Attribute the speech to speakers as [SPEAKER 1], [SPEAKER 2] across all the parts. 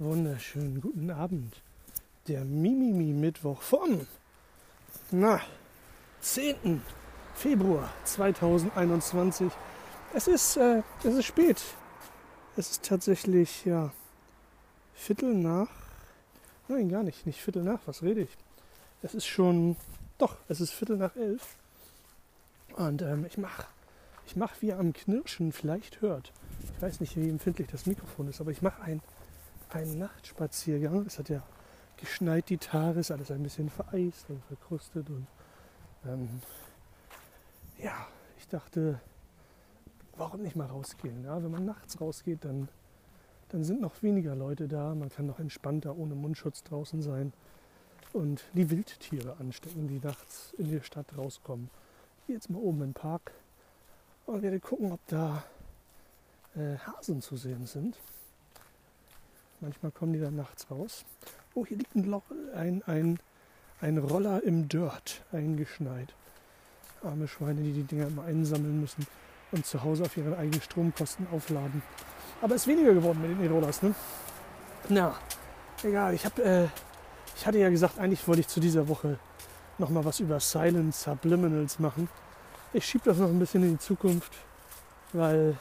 [SPEAKER 1] Wunderschönen guten Abend. Der Mimimi-Mittwoch vom na, 10. Februar 2021. Es ist, äh, es ist spät. Es ist tatsächlich, ja, Viertel nach. Nein, gar nicht. Nicht Viertel nach. Was rede ich? Es ist schon, doch, es ist Viertel nach elf. Und ähm, ich mache, ich mach, wie ihr am Knirschen vielleicht hört. Ich weiß nicht, wie empfindlich das Mikrofon ist, aber ich mache ein einen Nachtspaziergang. Es hat ja geschneit die Tage, ist alles ein bisschen vereist und verkrustet. Und ähm, ja, ich dachte, warum nicht mal rausgehen? Ja, wenn man nachts rausgeht, dann, dann sind noch weniger Leute da. Man kann noch entspannter ohne Mundschutz draußen sein und die Wildtiere anstecken, die nachts in die Stadt rauskommen. Jetzt mal oben den Park und werde gucken, ob da äh, Hasen zu sehen sind. Manchmal kommen die dann nachts raus. Oh, hier liegt ein, Loch, ein, ein, ein Roller im Dirt eingeschneit. Arme Schweine, die die Dinger immer einsammeln müssen und zu Hause auf ihre eigenen Stromkosten aufladen. Aber es ist weniger geworden mit den E-Rollers, ne? Na, egal. Ich, hab, äh, ich hatte ja gesagt, eigentlich wollte ich zu dieser Woche nochmal was über Silent Subliminals machen. Ich schiebe das noch ein bisschen in die Zukunft, weil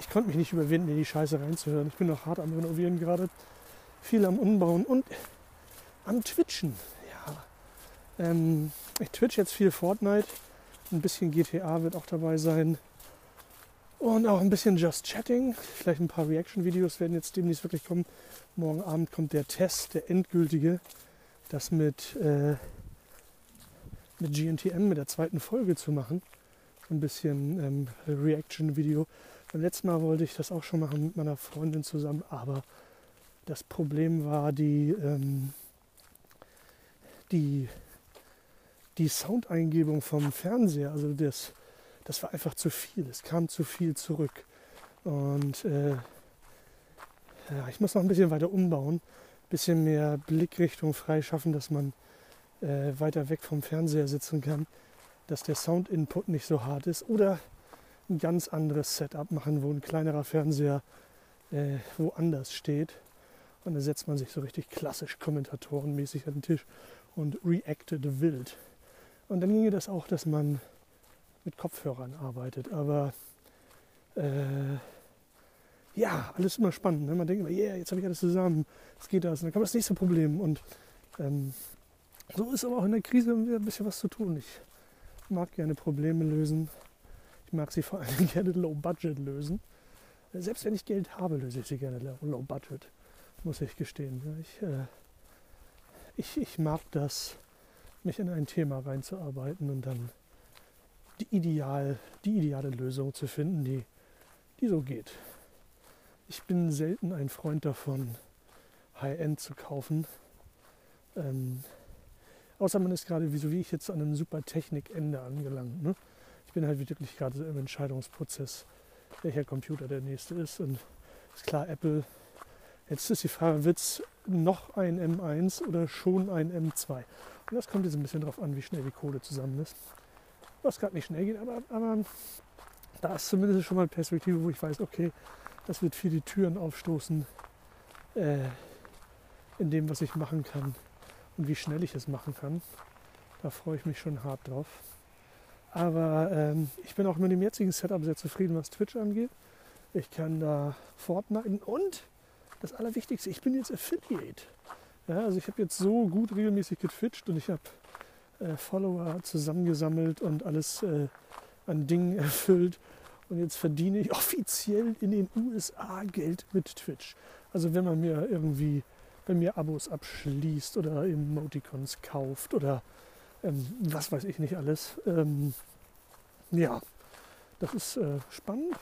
[SPEAKER 1] ich konnte mich nicht überwinden, in die Scheiße reinzuhören. Ich bin noch hart am Renovieren gerade, viel am Umbauen und am Twitchen. Ja, ähm, ich twitch jetzt viel Fortnite, ein bisschen GTA wird auch dabei sein und auch ein bisschen Just Chatting. Vielleicht ein paar Reaction-Videos werden jetzt demnächst wirklich kommen. Morgen Abend kommt der Test, der endgültige, das mit, äh, mit GNTM, mit der zweiten Folge zu machen. Ein bisschen ähm, Reaction-Video beim letzten Mal wollte ich das auch schon machen mit meiner Freundin zusammen, aber das Problem war die, ähm, die, die Soundeingebung vom Fernseher. Also das, das war einfach zu viel. Es kam zu viel zurück. Und äh, ja, ich muss noch ein bisschen weiter umbauen, ein bisschen mehr Blickrichtung freischaffen, dass man äh, weiter weg vom Fernseher sitzen kann, dass der Soundinput nicht so hart ist. Oder ein ganz anderes Setup machen, wo ein kleinerer Fernseher äh, woanders steht. Und da setzt man sich so richtig klassisch kommentatorenmäßig an den Tisch und reacted wild. Und dann ginge das auch, dass man mit Kopfhörern arbeitet. Aber äh, ja, alles immer spannend. Ne? Man denkt immer, yeah, jetzt habe ich alles zusammen, es geht das. Und dann kommt das nächste Problem. Und ähm, so ist aber auch in der Krise ein bisschen was zu tun. Ich mag gerne Probleme lösen ich mag sie vor allem gerne low budget lösen. Selbst wenn ich Geld habe, löse ich sie gerne low budget, muss ich gestehen. Ich, äh, ich, ich mag das, mich in ein Thema reinzuarbeiten und dann die, ideal, die ideale Lösung zu finden, die, die so geht. Ich bin selten ein Freund davon, High-End zu kaufen. Ähm, außer man ist gerade, wie so wie ich jetzt, an einem super Technikende angelangt. Ne? Ich bin halt wirklich gerade so im Entscheidungsprozess, welcher Computer der nächste ist. Und ist klar, Apple, jetzt ist die Frage, wird es noch ein M1 oder schon ein M2? Und das kommt jetzt ein bisschen darauf an, wie schnell die Kohle zusammen ist. Was gerade nicht schnell geht, aber, aber da ist zumindest schon mal eine Perspektive, wo ich weiß, okay, das wird viele Türen aufstoßen äh, in dem, was ich machen kann und wie schnell ich es machen kann. Da freue ich mich schon hart drauf. Aber ähm, ich bin auch mit dem jetzigen Setup sehr zufrieden, was Twitch angeht. Ich kann da Fortnite und das Allerwichtigste, ich bin jetzt Affiliate. Ja, also ich habe jetzt so gut regelmäßig getwitcht und ich habe äh, Follower zusammengesammelt und alles äh, an Dingen erfüllt. Und jetzt verdiene ich offiziell in den USA Geld mit Twitch. Also wenn man mir irgendwie bei mir Abos abschließt oder Emoticons kauft oder ähm, was weiß ich nicht alles. Ähm, ja, das ist äh, spannend.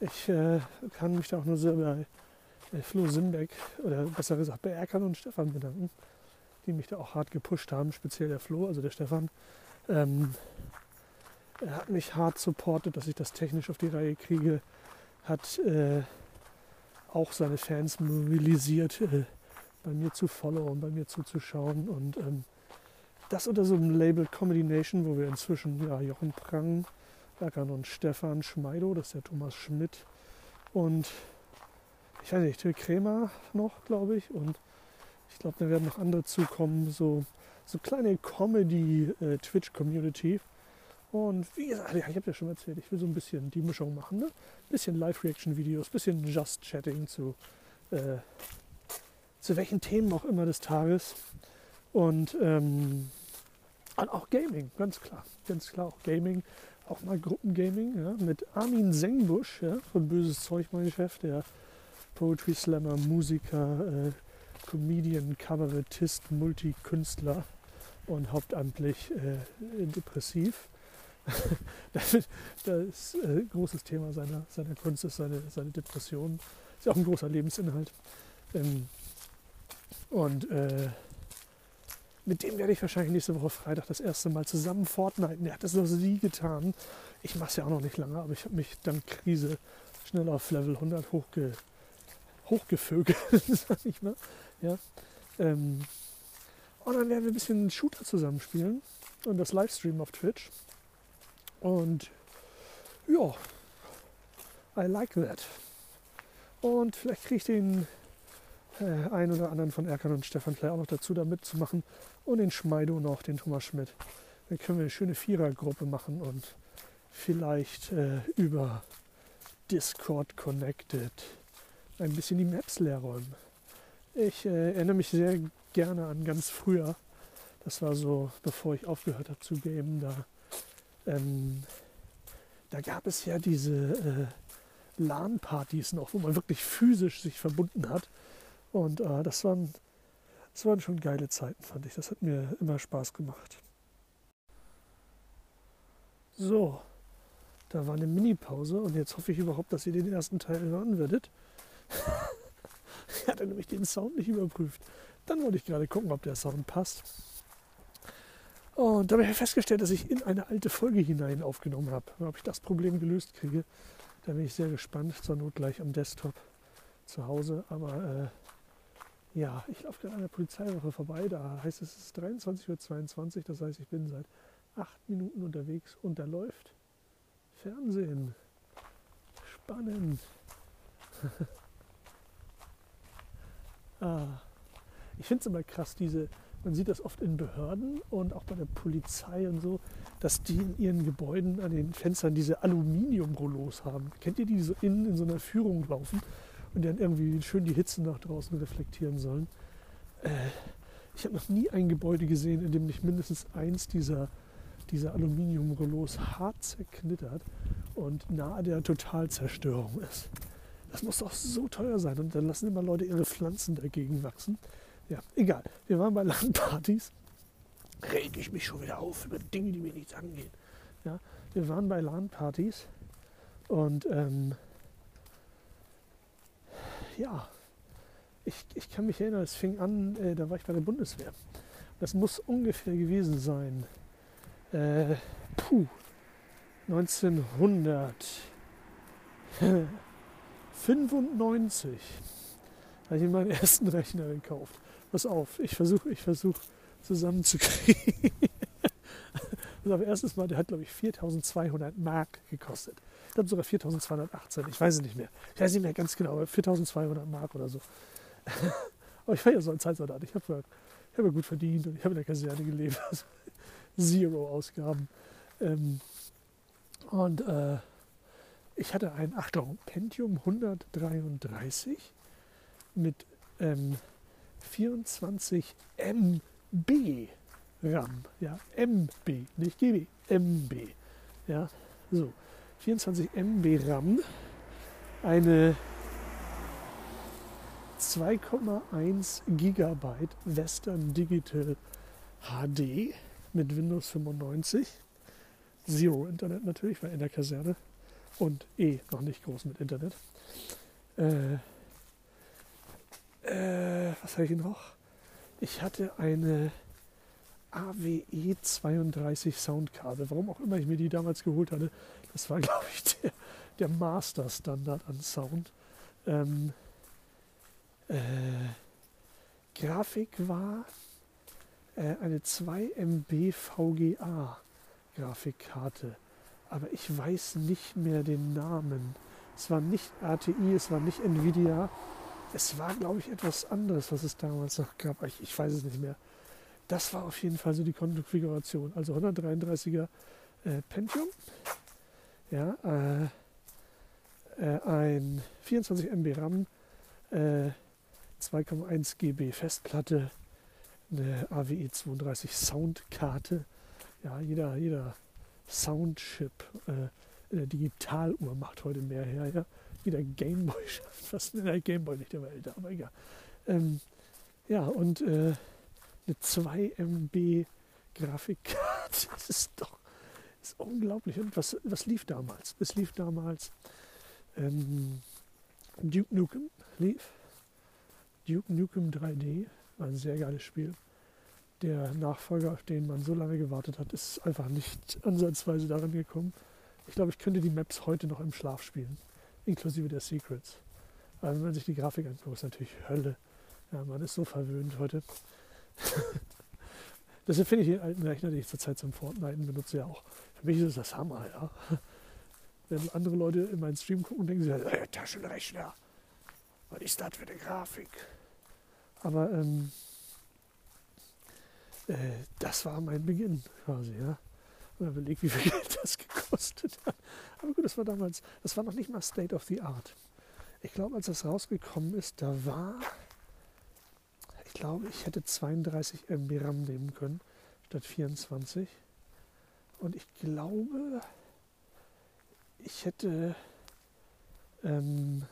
[SPEAKER 1] Ich äh, kann mich da auch nur sehr bei äh, Flo Simbeck oder besser gesagt bei Erkan und Stefan bedanken, die mich da auch hart gepusht haben, speziell der Flo, also der Stefan. Ähm, er hat mich hart supportet, dass ich das technisch auf die Reihe kriege, hat äh, auch seine Fans mobilisiert, äh, bei mir zu followen, bei mir zuzuschauen und ähm, das unter so einem Label Comedy Nation, wo wir inzwischen ja, Jochen Prang, Erkan und Stefan Schmeido, das ist der Thomas Schmidt. Und ich weiß nicht, Till Krämer noch, glaube ich. Und ich glaube, da werden noch andere zukommen. So, so kleine Comedy-Twitch-Community. Und wie gesagt, ja, ich habe ja schon erzählt, ich will so ein bisschen die Mischung machen. Ne? Bisschen Live-Reaction-Videos, bisschen Just-Chatting zu, äh, zu welchen Themen auch immer des Tages. Und, ähm, und auch Gaming, ganz klar. Ganz klar auch Gaming. Auch mal Gruppengaming ja, mit Armin Sengbusch ja, von Böses Zeug, mein Chef, der Poetry Slammer, Musiker, äh, Comedian, Kabarettist, Multikünstler und hauptamtlich äh, depressiv. das ist äh, großes Thema seiner, seiner Kunst, ist seine, seine Depression. Ist ja auch ein großer Lebensinhalt. Ähm, und äh, mit dem werde ich wahrscheinlich nächste Woche Freitag das erste Mal zusammen Fortnite. Er hat das noch nie getan. Ich mache es ja auch noch nicht lange, aber ich habe mich dank Krise schnell auf Level 100 hochge, hochgevögelt, sag ich mal. Ja. Ähm, und dann werden wir ein bisschen Shooter zusammenspielen und das Livestream auf Twitch. Und ja, I like that. Und vielleicht kriege ich den äh, einen oder anderen von Erkan und Stefan vielleicht auch noch dazu, da mitzumachen. Und den Schmeido noch, den Thomas Schmidt. Dann können wir eine schöne Vierergruppe machen und vielleicht äh, über Discord connected ein bisschen die Maps leer räumen. Ich äh, erinnere mich sehr gerne an ganz früher. Das war so, bevor ich aufgehört habe zu gamen. Da, ähm, da gab es ja diese äh, LAN-Partys noch, wo man wirklich physisch sich verbunden hat. Und äh, das, waren, das waren schon geile Zeiten, fand ich. Das hat mir immer Spaß gemacht. So, da war eine Mini-Pause und jetzt hoffe ich überhaupt, dass ihr den ersten Teil hören werdet. ich hatte nämlich den Sound nicht überprüft. Dann wollte ich gerade gucken, ob der Sound passt. Und dabei habe ich festgestellt, dass ich in eine alte Folge hinein aufgenommen habe. Ob ich das Problem gelöst kriege, da bin ich sehr gespannt. Zur Not gleich am Desktop zu Hause. Aber äh, ja, ich laufe gerade an der Polizeiwache vorbei. Da heißt es, es ist 23.22 Uhr. Das heißt, ich bin seit acht Minuten unterwegs und da läuft Fernsehen. Spannend. ah. Ich finde es immer krass, diese, man sieht das oft in Behörden und auch bei der Polizei und so, dass die in ihren Gebäuden an den Fenstern diese Aluminiumrollos haben. Kennt ihr die, die so innen in so einer Führung laufen und dann irgendwie schön die Hitze nach draußen reflektieren sollen? Äh, ich habe noch nie ein Gebäude gesehen, in dem nicht mindestens eins dieser, dieser Aluminiumrollos hart zerknittert und nahe der Totalzerstörung ist. Das muss doch so teuer sein. Und dann lassen immer Leute ihre Pflanzen dagegen wachsen. Ja, egal. Wir waren bei LAN-Partys. Reg ich mich schon wieder auf über Dinge, die mir nichts angehen. Ja, wir waren bei LAN-Partys und ähm, ja, ich, ich kann mich erinnern, es fing an, äh, da war ich bei der Bundeswehr. Das muss ungefähr gewesen sein. Äh, puh, 1995 habe ich meinen ersten Rechner gekauft. Pass auf, ich versuche ich versuch zusammenzukriegen. das erstes Mal, der hat glaube ich 4200 Mark gekostet. Ich glaube sogar 4218, ich weiß es nicht mehr. Ich weiß nicht mehr ganz genau, aber 4200 Mark oder so. aber ich war ja so ein Zeitsoldat. Ich habe hab ja gut verdient und ich habe in der Kaserne gelebt. Zero Ausgaben. Ähm, und äh, ich hatte ein, Achtung, Pentium 133 mit ähm, 24 MB RAM. Ja, MB, nicht GB, MB. Ja, so. 24 MB RAM. Eine 2,1 Gigabyte Western Digital HD mit Windows 95 Zero Internet natürlich, war in der Kaserne und eh noch nicht groß mit Internet. Äh, äh, was habe ich noch? Ich hatte eine AWE 32 Soundkarte. Warum auch immer ich mir die damals geholt hatte. Das war, glaube ich, der, der Master-Standard an Sound. Ähm, äh, Grafik war äh, eine 2 MB VGA. Grafikkarte. Aber ich weiß nicht mehr den Namen. Es war nicht ATI, es war nicht Nvidia. Es war, glaube ich, etwas anderes, was es damals noch gab. Ich, ich weiß es nicht mehr. Das war auf jeden Fall so die Konfiguration. Also 133er äh, Pentium, ja, äh, äh, ein 24 MB RAM, 2,1 GB Festplatte, eine AWE 32 Soundkarte. Ja, jeder, jeder Soundchip, äh, eine Digitaluhr macht heute mehr her. Ja? Jeder Gameboy schafft fast der Gameboy nicht, der war älter, aber egal. Ähm, ja, und äh, eine 2 MB Grafikkarte, das ist doch das ist unglaublich. Und was, was lief damals? Es lief damals ähm, Duke Nukem lief. Duke Nukem 3D war ein sehr geiles Spiel. Der Nachfolger, auf den man so lange gewartet hat, ist einfach nicht ansatzweise daran gekommen. Ich glaube, ich könnte die Maps heute noch im Schlaf spielen, inklusive der Secrets. Aber wenn man sich die Grafik anguckt, ist natürlich Hölle. Ja, man ist so verwöhnt heute. Deshalb finde ich den alten Rechner, den ich zurzeit zum Fortnite benutze, ja auch. Für mich ist das Hammer, ja. Wenn andere Leute in meinen Stream gucken, denken sie, hey, Taschenrechner, was ist das für eine Grafik? Aber ähm, äh, das war mein Beginn quasi, ja. Und überlegt, wie viel Geld das gekostet hat. Aber gut, das war damals, das war noch nicht mal State of the Art. Ich glaube, als das rausgekommen ist, da war, ich glaube, ich hätte 32 MB RAM nehmen können, statt 24. Und ich glaube, ich hätte, ähm,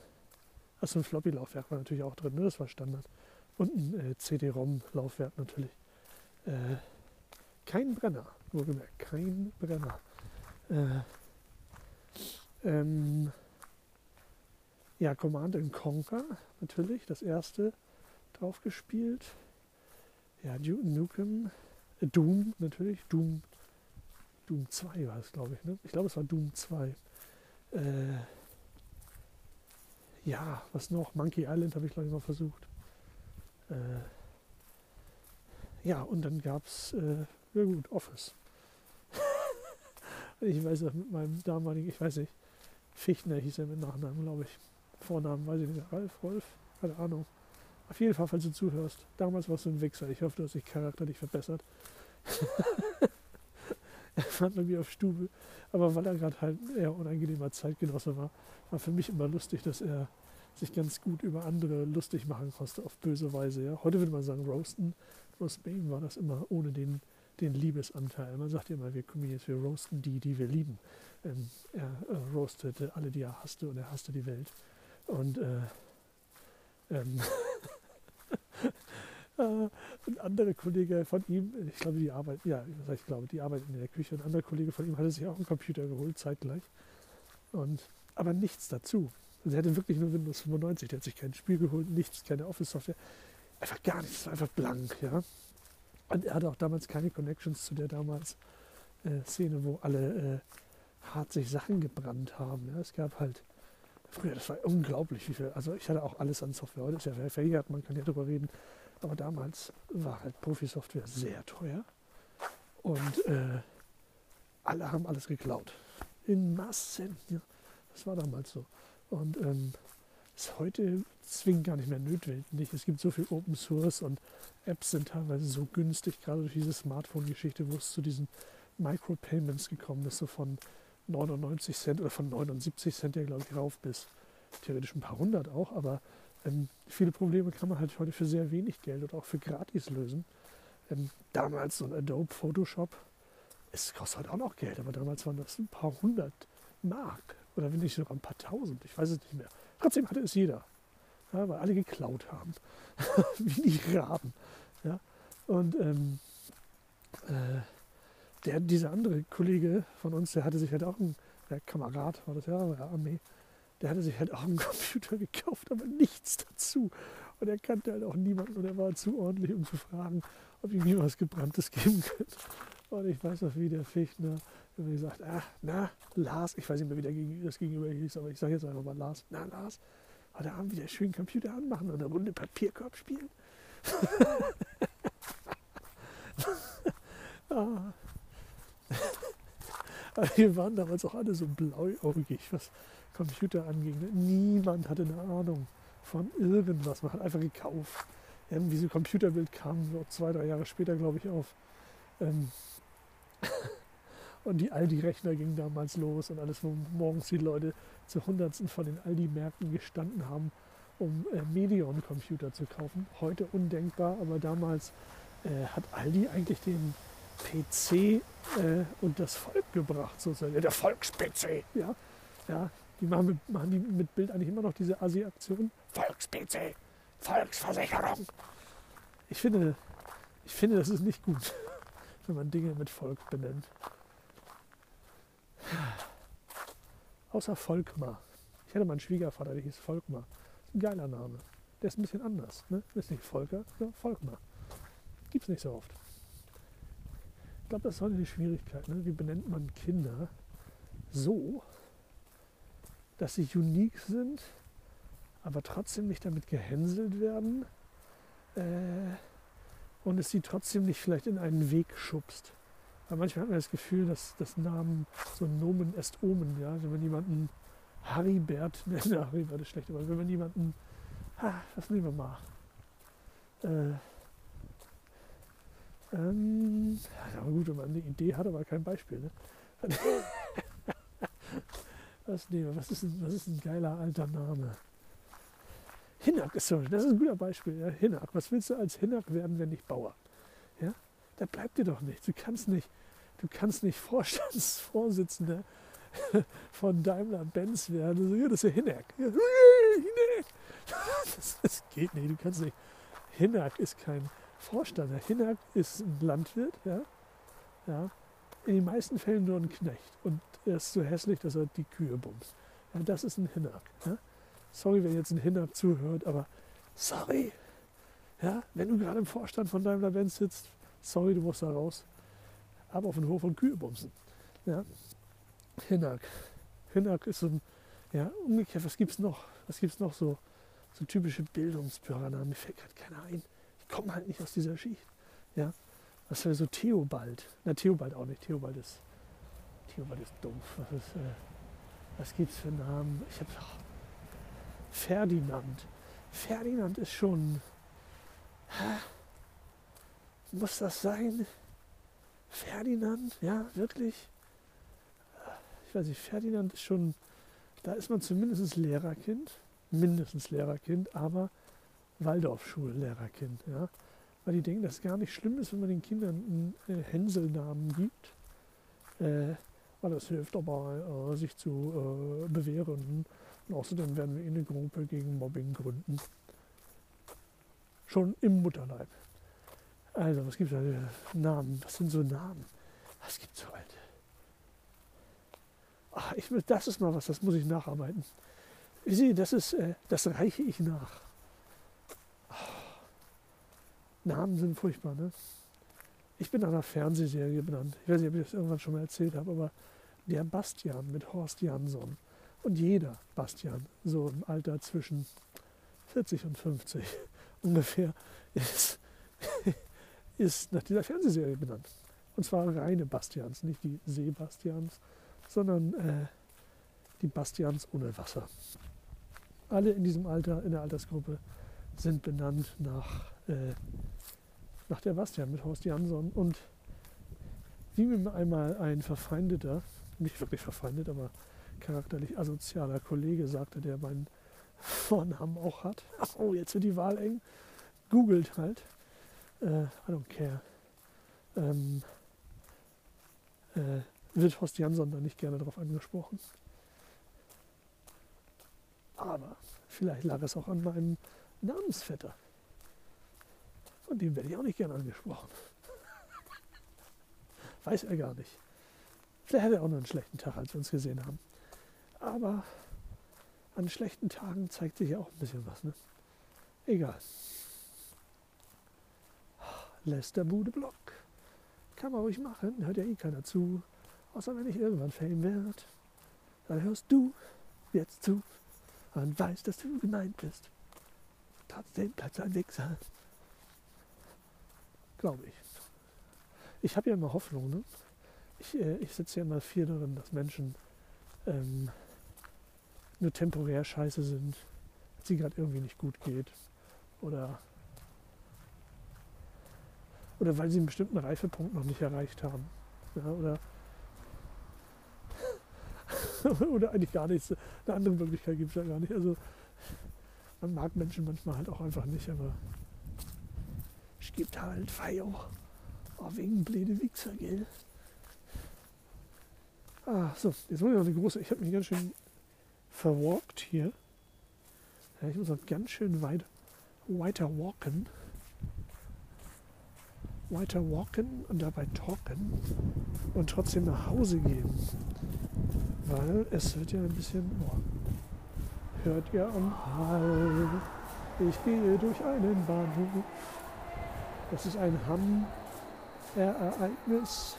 [SPEAKER 1] also ein Floppy-Laufwerk war natürlich auch drin, ne? das war Standard. Und ein äh, CD-ROM-Laufwerk natürlich. Äh, kein Brenner, wohlgemerkt, kein Brenner. Äh, ähm, ja, Command Conquer natürlich, das erste drauf gespielt. Ja, Nukem, äh, Doom natürlich, Doom, Doom 2 war es, glaube ich. Ne? Ich glaube, es war Doom 2. Äh, ja, was noch? Monkey Island habe ich, glaube ich, mal versucht. Äh, ja, und dann gab es, äh, ja gut, Office. ich weiß auch mit meinem damaligen, ich weiß nicht, Fichtner hieß er mit Nachnamen, glaube ich. Vornamen weiß ich nicht, Ralf, Rolf, keine Ahnung. Auf jeden Fall, falls du zuhörst. Damals warst du ein Wichser. Ich hoffe, du hast dich charakterlich verbessert. er fand irgendwie auf Stube. Aber weil er gerade halt ein eher unangenehmer Zeitgenosse war, war für mich immer lustig, dass er sich ganz gut über andere lustig machen konnte, auf böse Weise. Ja. Heute würde man sagen, roasten. Roast bei ihm war das immer ohne den, den Liebesanteil. Man sagt immer, wir Comedians, wir roasten die, die wir lieben. Ähm, er äh, roastete alle, die er hasste und er hasste die Welt. Und äh, ähm, äh, ein anderer Kollege von ihm, ich glaube, die arbeitet, ja, ich glaube, die arbeitet in der Küche. Ein anderer Kollege von ihm hatte sich auch einen Computer geholt, zeitgleich. Und, aber nichts dazu. Also er hatte wirklich nur Windows 95, der hat sich kein Spiel geholt, nichts, keine Office-Software. Einfach gar nichts, einfach blank, ja. Und er hatte auch damals keine Connections zu der damals äh, Szene, wo alle äh, hart sich Sachen gebrannt haben. Ja. Es gab halt, früher, das war unglaublich, wie viel, also ich hatte auch alles an Software, heute ist ja verjährt, man kann ja darüber reden. Aber damals war halt Profi-Software sehr teuer. Und äh, alle haben alles geklaut. In Massen. Ja. Das war damals so. Und ähm, ist heute zwingend gar nicht mehr notwendig. Es gibt so viel Open Source und Apps sind teilweise so günstig, gerade durch diese Smartphone-Geschichte, wo es zu diesen Micropayments gekommen ist, so von 99 Cent oder von 79 Cent ja, glaube ich, rauf bis theoretisch ein paar hundert auch. Aber ähm, viele Probleme kann man halt heute für sehr wenig Geld oder auch für gratis lösen. Ähm, damals so ein Adobe Photoshop, es kostet halt auch noch Geld, aber damals waren das ein paar hundert Mark oder wenn nicht sogar ein paar tausend, ich weiß es nicht mehr. Trotzdem hatte es jeder, ja, weil alle geklaut haben, wie die Raben. Ja. Und ähm, äh, der, dieser andere Kollege von uns, der hatte sich halt auch ein, der Kamerad war das ja, der Armee, der hatte sich halt auch einen Computer gekauft, aber nichts dazu. Und er kannte halt auch niemanden und er war zu ordentlich, um zu fragen, ob ihm jemand was Gebranntes geben könnte. Und ich weiß noch, wie der Fichtner immer gesagt, ach, na, Lars, ich weiß nicht mehr, wie das gegenüber hieß, aber ich sage jetzt einfach mal Lars, na, Lars, heute Abend wieder schön Computer anmachen und eine Runde Papierkorb spielen. ah. Wir waren damals auch alle so blauäugig, was Computer anging. Niemand hatte eine Ahnung von irgendwas. Man hat einfach gekauft. Irgendwie so Computerbild kam so zwei, drei Jahre später, glaube ich, auf. Ähm und die Aldi-Rechner gingen damals los und alles, wo morgens die Leute zu Hundertsten von den Aldi-Märkten gestanden haben, um äh, Medion-Computer zu kaufen. Heute undenkbar, aber damals äh, hat Aldi eigentlich den PC äh, und das Volk gebracht, sozusagen. Der Volks-PC, ja. ja. Die machen, mit, machen die mit Bild eigentlich immer noch diese Asi-Aktion. Volks-PC, Volksversicherung. Ich finde, ich finde, das ist nicht gut, wenn man Dinge mit Volk benennt. Außer Volkmar. Ich hatte mal einen Schwiegervater, der hieß Volkmar. Ein geiler Name. Der ist ein bisschen anders. Ne? Ist nicht Volker, sondern Volkmar. Gibt es nicht so oft. Ich glaube, das ist heute die Schwierigkeit. Ne? Wie benennt man Kinder so, dass sie unique sind, aber trotzdem nicht damit gehänselt werden äh, und es sie trotzdem nicht vielleicht in einen Weg schubst. Weil manchmal hat man das Gefühl, dass das Namen so Nomen est Omen, ja, wenn man jemanden Haribert, ne, Haribert ist schlecht, aber wenn man jemanden, ha, was nehmen wir mal? Äh, ähm, aber gut, wenn man eine Idee hat, aber kein Beispiel. Ne? was nehmen wir? Was ist, ein, was ist ein geiler alter Name? Hinnack ist so, das ist ein guter Beispiel. Ja? Hinnack. Was willst du als Hinnack werden, wenn nicht Bauer? Ja? Da bleibt dir doch nichts. Du kannst nicht, du kannst nicht Vorstandsvorsitzender von Daimler-Benz werden. So, ja, das ist ja Hinnack. Ja. Das, das, geht nicht. Du kannst nicht. Hinnack ist kein Vorstand. Der Hinnack ist ein Landwirt. Ja? Ja? In den meisten Fällen nur ein Knecht. Und er ist so hässlich, dass er die Kühe bumst. Ja, das ist ein Hinnack. Ja? Sorry, wenn jetzt ein Hinnack zuhört, aber sorry. Ja, wenn du gerade im Vorstand von Daimler-Benz sitzt, sorry, du musst da raus. Aber auf den Hof und Kühe bumsen. Ja? Hinnack. Hinnack ist so ein, ja, umgekehrt, was gibt es noch? Was gibt es noch so, so typische Bildungsbürgernamen? Mir fällt gerade keiner ein. Ich komme halt nicht aus dieser Schicht. Ja? Was wäre so Theobald? Na, Theobald auch nicht. Theobald ist, Theobald ist doof. Was, ist, äh, was gibt es für Namen? Ich habe Ferdinand. Ferdinand ist schon. Hä? Muss das sein? Ferdinand? Ja, wirklich? Ich weiß nicht, Ferdinand ist schon. Da ist man zumindest Lehrerkind. Mindestens Lehrerkind, aber Waldorfschullehrerkind. Ja? Weil die denken, dass es gar nicht schlimm ist, wenn man den Kindern einen äh, Hänselnamen gibt. Äh, weil das hilft dabei, äh, sich zu äh, bewähren. Und außerdem werden wir eine Gruppe gegen Mobbing gründen. Schon im Mutterleib. Also, was gibt es da? Namen. Was sind so Namen? Was gibt so alte? Ach, ich, das ist mal was, das muss ich nacharbeiten. Sehe, das ist, äh, das reiche ich nach. Namen sind furchtbar, ne? Ich bin nach einer Fernsehserie benannt. Ich weiß nicht, ob ich das irgendwann schon mal erzählt habe, aber der Bastian mit Horst Jansson. Und jeder Bastian, so im Alter zwischen 40 und 50 ungefähr, ist, ist nach dieser Fernsehserie benannt. Und zwar reine Bastians, nicht die Seebastians, sondern äh, die Bastians ohne Wasser. Alle in diesem Alter, in der Altersgruppe, sind benannt nach äh, nach der Bastian mit Horst Jansson. Und wie mir einmal ein verfeindeter, nicht wirklich verfeindet, aber charakterlich asozialer Kollege sagte, der meinen Vornamen auch hat. Oh, jetzt wird die Wahl eng. Googelt halt. Äh, I don't care. Ähm, äh, wird Horst Jansson da nicht gerne darauf angesprochen. Aber vielleicht lag es auch an meinem Namensvetter. Von dem werde ich auch nicht gern angesprochen. Weiß er gar nicht. Vielleicht hat er auch noch einen schlechten Tag, als wir uns gesehen haben. Aber an schlechten Tagen zeigt sich ja auch ein bisschen was. Ne? Egal. Bude Block. Kann man ruhig machen, hört ja eh keiner zu. Außer wenn ich irgendwann Fame werde. Dann hörst du jetzt zu und weißt, dass du gemeint bist. Trotzdem bleibst du ein Wichser glaube ich. Ich habe ja immer Hoffnung. Ne? Ich, äh, ich sitze ja immer viel darin, dass Menschen ähm, nur temporär scheiße sind, dass sie gerade irgendwie nicht gut geht. Oder, oder weil sie einen bestimmten Reifepunkt noch nicht erreicht haben. Ja, oder, oder eigentlich gar nichts. Eine andere Möglichkeit gibt es ja gar nicht. Also man mag Menschen manchmal halt auch einfach nicht, aber gibt halt Feier. Oh, wegen blöde Wichser, gell? Ah, so, jetzt muss ich noch eine große. Ich habe mich ganz schön verwalkt hier. Ja, ich muss noch ganz schön weit, weiter walken. Weiter walken und dabei talken und trotzdem nach Hause gehen. Weil es wird ja ein bisschen. Oh, hört ihr am Hall? Ich gehe durch einen Bahnhof. Das ist ein Hamm-Ereignis.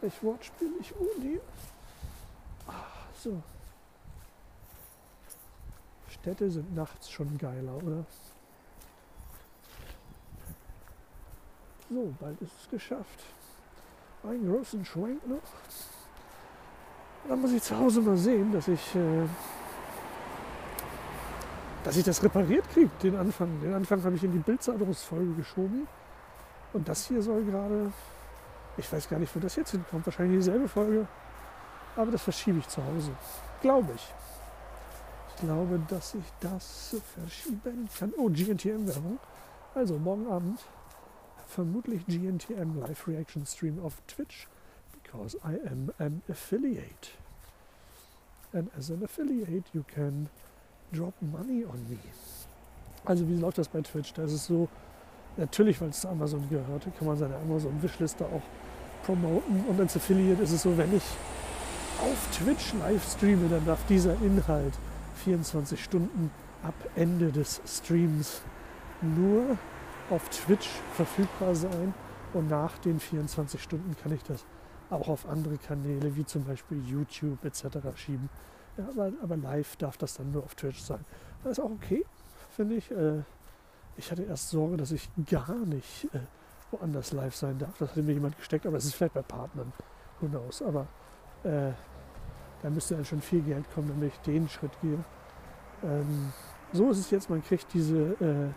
[SPEAKER 1] Welch Wortspiel ich ohne. Ah, so. Städte sind nachts schon geiler, oder? So, bald ist es geschafft. Einen großen Schwenk noch. Dann muss ich zu Hause mal sehen, dass ich, äh, dass ich das repariert kriege, den Anfang. Den Anfang habe ich in die Bildzeitrungsfolge geschoben. Und das hier soll gerade, ich weiß gar nicht, wo das jetzt hinkommt, wahrscheinlich dieselbe Folge. Aber das verschiebe ich zu Hause. Glaube ich. Ich glaube, dass ich das verschieben kann. Oh, GNTM-Werbung. Also morgen Abend vermutlich GNTM Live Reaction Stream auf Twitch because I am an affiliate. And as an affiliate you can drop money on me. Also wie läuft das bei Twitch? Da ist es so, natürlich, weil es zu Amazon gehört, kann man seine Amazon-Wishliste auch promoten. Und als Affiliate ist es so, wenn ich auf Twitch live streame, dann darf dieser Inhalt 24 Stunden ab Ende des Streams nur auf Twitch verfügbar sein und nach den 24 Stunden kann ich das auch auf andere Kanäle wie zum Beispiel YouTube etc. schieben. Ja, aber, aber, live darf das dann nur auf Twitch sein. Das ist auch okay, finde ich. Äh, ich hatte erst Sorge, dass ich gar nicht äh, woanders live sein darf. Das hatte mir jemand gesteckt, aber es ist vielleicht bei Partnern. Who knows. Aber äh, da müsste dann schon viel Geld kommen, damit ich den Schritt gehe. Ähm, so ist es jetzt, man kriegt diese, äh,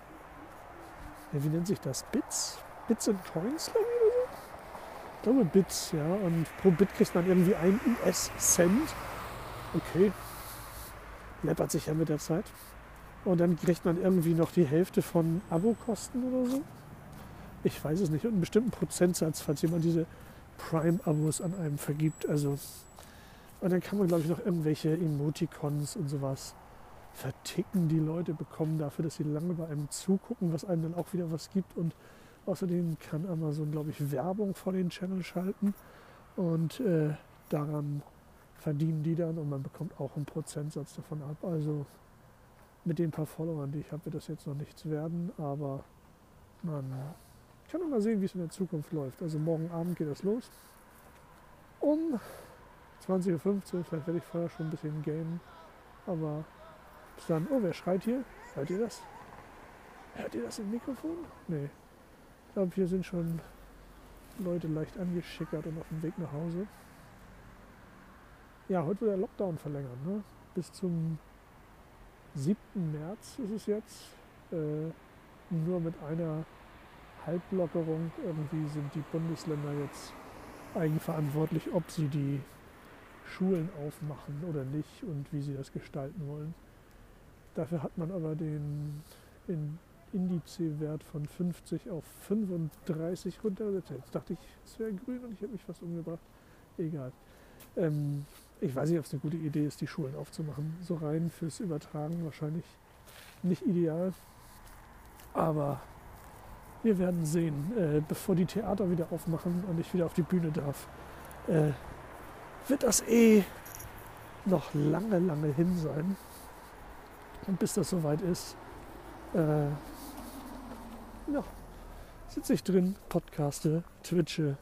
[SPEAKER 1] wie nennt sich das? Bits? Bits and Coins, glaube ich, oder so? Ich glaube Bits, ja. Und pro Bit kriegt man irgendwie ein US-Cent. Okay. Läppert sich ja mit der Zeit. Und dann kriegt man irgendwie noch die Hälfte von Abokosten oder so. Ich weiß es nicht. Und einen bestimmten Prozentsatz, falls jemand diese Prime-Abos an einem vergibt. Also, und dann kann man, glaube ich, noch irgendwelche Emoticons und sowas verticken. Die Leute bekommen dafür, dass sie lange bei einem zugucken, was einem dann auch wieder was gibt. Und außerdem kann Amazon, glaube ich, Werbung vor den Channel schalten. Und äh, daran verdienen die dann und man bekommt auch einen Prozentsatz davon ab. Also mit den paar Followern, die ich habe, wird das jetzt noch nichts werden, aber man kann mal sehen, wie es in der Zukunft läuft. Also morgen Abend geht das los. Um 20.15 Uhr, vielleicht werde ich vorher schon ein bisschen gamen. Aber bis dann, oh, wer schreit hier? Hört ihr das? Hört ihr das im Mikrofon? Nee. Ich glaube, hier sind schon Leute leicht angeschickert und auf dem Weg nach Hause. Ja, heute wird der Lockdown verlängert. Ne? Bis zum 7. März ist es jetzt. Äh, nur mit einer Halblockerung. Irgendwie sind die Bundesländer jetzt eigenverantwortlich, ob sie die Schulen aufmachen oder nicht und wie sie das gestalten wollen. Dafür hat man aber den Indizewert von 50 auf 35 runtergesetzt. Jetzt dachte ich, es wäre grün und ich habe mich fast umgebracht. Egal. Ähm, ich weiß nicht, ob es eine gute Idee ist, die Schulen aufzumachen. So rein fürs Übertragen wahrscheinlich nicht ideal. Aber wir werden sehen, äh, bevor die Theater wieder aufmachen und ich wieder auf die Bühne darf, äh, wird das eh noch lange, lange hin sein. Und bis das soweit ist, äh, ja, sitze ich drin, podcaste, twitche,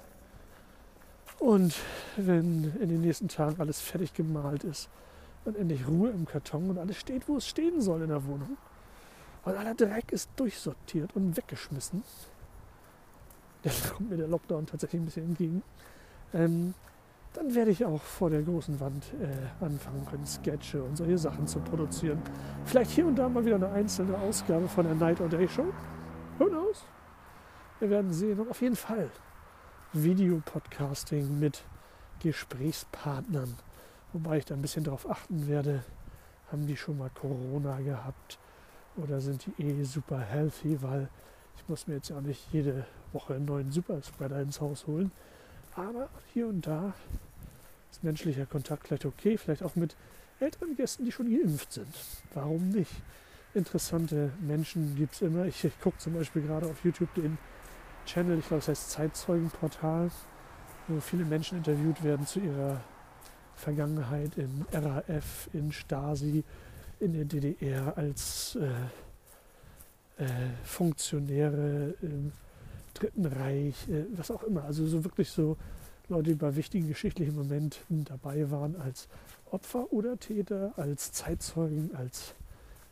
[SPEAKER 1] und wenn in den nächsten Tagen alles fertig gemalt ist und endlich Ruhe im Karton und alles steht, wo es stehen soll in der Wohnung und aller Dreck ist durchsortiert und weggeschmissen, dann kommt mir der Lockdown tatsächlich ein bisschen entgegen, ähm, dann werde ich auch vor der großen Wand äh, anfangen können, Sketche und solche Sachen zu produzieren. Vielleicht hier und da mal wieder eine einzelne Ausgabe von der Night or Day Show. Who knows? Wir werden sehen. Und auf jeden Fall Videopodcasting mit Gesprächspartnern. Wobei ich da ein bisschen darauf achten werde, haben die schon mal Corona gehabt oder sind die eh super healthy, weil ich muss mir jetzt ja nicht jede Woche einen neuen Superspreader ins Haus holen. Aber hier und da ist menschlicher Kontakt vielleicht okay, vielleicht auch mit älteren Gästen, die schon geimpft sind. Warum nicht? Interessante Menschen gibt es immer. Ich, ich gucke zum Beispiel gerade auf YouTube den Channel, ich glaube, es heißt Zeitzeugenportal, wo viele Menschen interviewt werden zu ihrer Vergangenheit in RAF, in Stasi, in der DDR als äh, äh, Funktionäre im Dritten Reich, äh, was auch immer. Also so wirklich so Leute, die bei wichtigen geschichtlichen Momenten dabei waren als Opfer oder Täter, als Zeitzeugen, als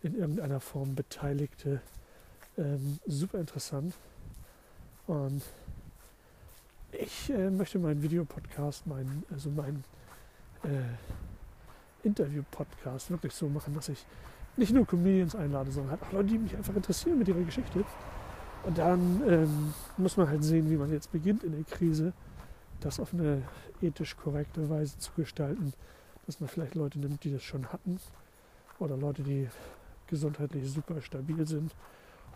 [SPEAKER 1] in irgendeiner Form Beteiligte. Ähm, super interessant. Und ich äh, möchte meinen Videopodcast, meinen, also meinen äh, Interview-Podcast wirklich so machen, dass ich nicht nur Comedians einlade, sondern halt auch Leute, die mich einfach interessieren mit ihrer Geschichte. Und dann ähm, muss man halt sehen, wie man jetzt beginnt in der Krise, das auf eine ethisch korrekte Weise zu gestalten, dass man vielleicht Leute nimmt, die das schon hatten oder Leute, die gesundheitlich super stabil sind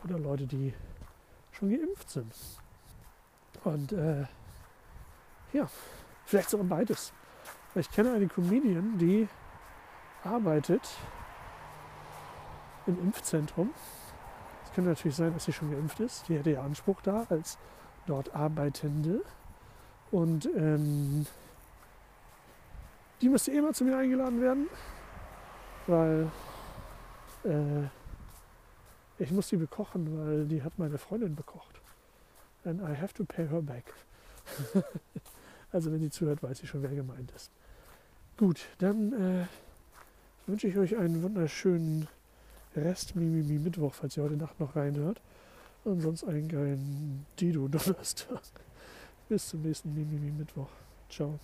[SPEAKER 1] oder Leute, die schon geimpft sind. Und äh, ja, vielleicht sogar beides. Ich kenne eine Comedian, die arbeitet im Impfzentrum. Es könnte natürlich sein, dass sie schon geimpft ist. Die hätte ja Anspruch da als dort Arbeitende. Und ähm, die müsste eh mal zu mir eingeladen werden, weil äh, ich muss die bekochen, weil die hat meine Freundin bekocht. And I have to pay her back. also wenn sie zuhört, weiß sie schon, wer gemeint ist. Gut, dann äh, wünsche ich euch einen wunderschönen Rest Mimimi Mittwoch, falls ihr heute Nacht noch reinhört. Und sonst einen geilen Dido Donnerstag. Bis zum nächsten Mimimi Mittwoch. Ciao.